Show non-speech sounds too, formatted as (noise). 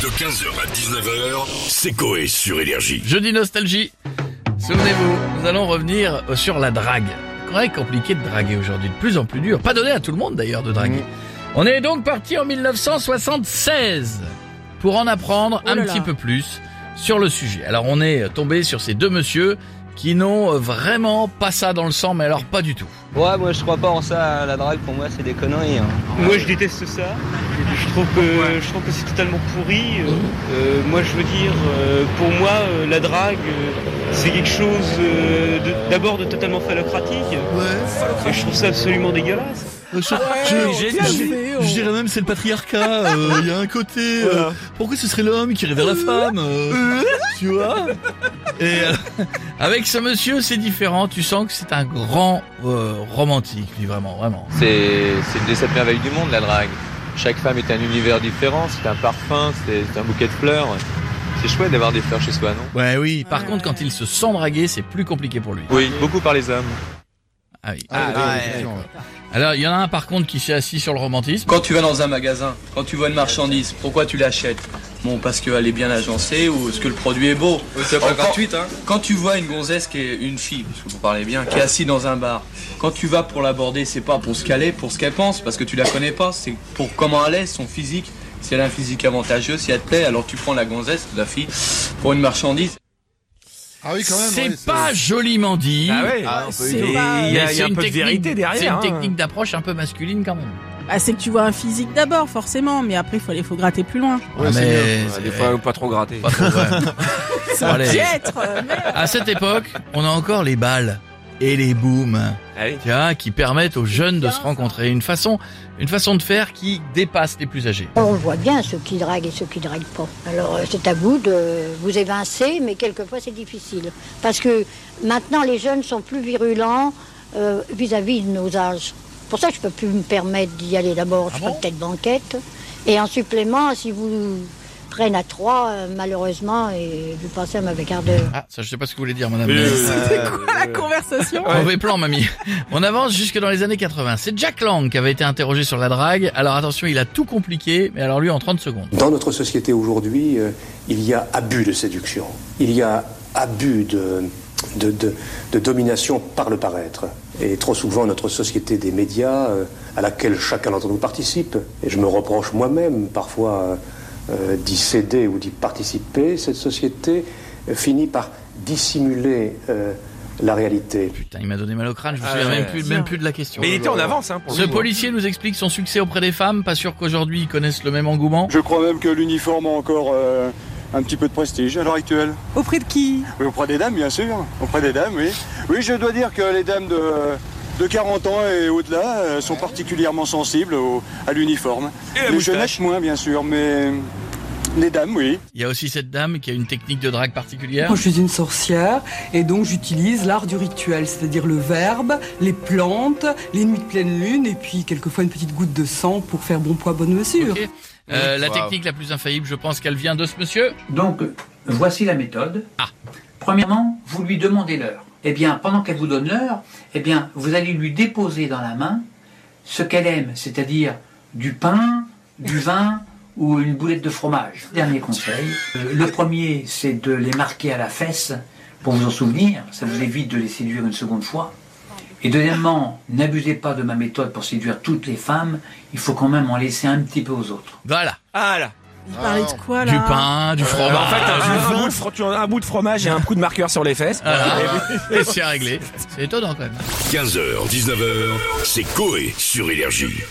De 15h à 19h, c'est Coé sur Énergie. Jeudi Nostalgie. Souvenez-vous, nous allons revenir sur la drague. Très compliqué de draguer aujourd'hui, de plus en plus dur. Pas donné à tout le monde d'ailleurs de draguer. On est donc parti en 1976 pour en apprendre un là là. petit peu plus sur le sujet. Alors on est tombé sur ces deux messieurs qui n'ont vraiment pas ça dans le sang, mais alors pas du tout. Ouais, moi je crois pas en ça, la drague pour moi c'est des conneries. hein. Moi je déteste ça. Je trouve que je trouve que c'est totalement pourri. Euh, euh, moi je veux dire, euh, pour moi euh, la drague euh, c'est quelque chose euh, de- d'abord de totalement phallocratique. Et je trouve ça absolument dégueulasse. Je, je- je dirais même c'est le patriarcat. euh, Il y a un côté. euh, pourquoi ce serait l'homme qui irait vers la femme euh, Tu vois Et euh, avec ce monsieur, c'est différent. Tu sens que c'est un grand euh, romantique, lui vraiment, vraiment. C'est c'est une des sept merveilles du monde, la drague. Chaque femme est un univers différent, c'est un parfum, c'est c'est un bouquet de fleurs. C'est chouette d'avoir des fleurs chez soi, non? Ouais, oui. Par contre, quand il se sent dragué, c'est plus compliqué pour lui. Oui, beaucoup par les hommes. Ah oui. Alors, il y en a un par contre qui s'est assis sur le romantisme. Quand tu vas dans un magasin, quand tu vois une marchandise, pourquoi tu l'achètes? Bon, parce qu'elle est bien agencée ou parce que le produit est beau. c'est pas Quand- gratuite, hein. Quand tu vois une gonzesse qui est une fille, parce que vous parlez bien, qui est assise dans un bar, quand tu vas pour l'aborder, c'est pas pour ce qu'elle est, pour ce qu'elle pense, parce que tu la connais pas, c'est pour comment elle est, son physique. Si elle a un physique avantageux, si elle te plaît, alors tu prends la gonzesse, la fille, pour une marchandise. Ah oui, quand même. C'est ouais, pas joliment dit. Ah ouais. c'est Et pas- il y a, mais il y a c'est un une peu de technique- vérité derrière. C'est une hein. technique d'approche un peu masculine quand même. Bah, c'est que tu vois un physique d'abord, forcément, mais après, il faut, aller- faut gratter plus loin. Ouais, Ah, c'est mais c'est- Des fois, pas trop gratté. pas trop, ouais. (laughs) Piètre, euh, merde. À cette époque, on a encore les balles et les booms, Ah oui. tu vois, qui permettent aux jeunes de se rencontrer. Une façon, une façon de faire qui dépasse les plus âgés. On voit bien ceux qui draguent et ceux qui draguent pas. Alors euh, c'est à vous de vous évincer, mais quelquefois c'est difficile. Parce que maintenant les jeunes sont plus virulents euh, vis-à-vis de nos âges. C'est pour ça que je peux plus me permettre d'y aller d'abord, je ferai peut-être banquette. Et en supplément, si vous prennent à trois, euh, malheureusement, et vous passez un mauvais quart d'heure. Ah, ça je sais pas ce que vous voulez dire, madame. C'était quoi la conversation Mauvais plan, mamie. On avance jusque dans les années 80. C'est Jack Lang qui avait été interrogé sur la drague. Alors attention, il a tout compliqué, mais alors lui en 30 secondes. Dans notre société aujourd'hui, euh, il y a abus de séduction. Il y a abus de, de, de- de domination par le paraître. Et trop souvent, notre société des médias, euh, à laquelle chacun d'entre nous participe, et je me reproche moi-même parfois euh, euh, d'y céder ou d'y participer, cette société euh, finit par dissimuler euh, la réalité. Putain, il m'a donné mal au crâne, je me Ah souviens même plus, même plus de la question. Mais il était en avance, hein, pour Ce coup. policier nous explique son succès auprès des femmes. Pas sûr qu'aujourd'hui ils connaissent le même engouement. Je crois même que l'uniforme a encore euh, un petit peu de prestige à l'heure actuelle. Auprès de qui? Oui, auprès des dames, bien sûr. Auprès des dames, oui. Oui, je dois dire que les dames de, de 40 ans et au-delà euh, sont particulièrement sensibles au- à l'uniforme. Les moustache. jeunettes moins, bien sûr, mais les dames, oui. Il y a aussi cette dame qui a une technique de drague particulière. Moi, je suis une sorcière et donc j'utilise l'art du rituel, c'est-à-dire le verbe, les plantes, les nuits de pleine lune et puis quelquefois une petite goutte de sang pour faire bon poids, bonne mesure. Euh, la Wow. technique la plus infaillible, je pense qu'elle vient de ce monsieur. Donc, voici la méthode. Ah. Premièrement, vous lui demandez l'heure. Eh bien, pendant qu'elle vous donne l'heure, eh bien, vous allez lui déposer dans la main ce qu'elle aime, c'est-à-dire du pain, du vin ou une boulette de fromage. Dernier conseil. Euh, le premier, c'est de les marquer à la fesse pour vous en souvenir. Ça vous évite de les séduire une seconde fois. Et deuxièmement, n'abusez pas de ma méthode pour séduire toutes les femmes. Il faut quand même en laisser un petit peu aux autres. Voilà. Ah Il parlait de quoi, là Du pain, du fromage. en fait, un, du un bout de fro- tu as un bout de fromage et un coup de marqueur sur les fesses. Voilà. Et (laughs) c'est réglé. C'est étonnant quand même. 15h, 19h, c'est Coé sur Énergie.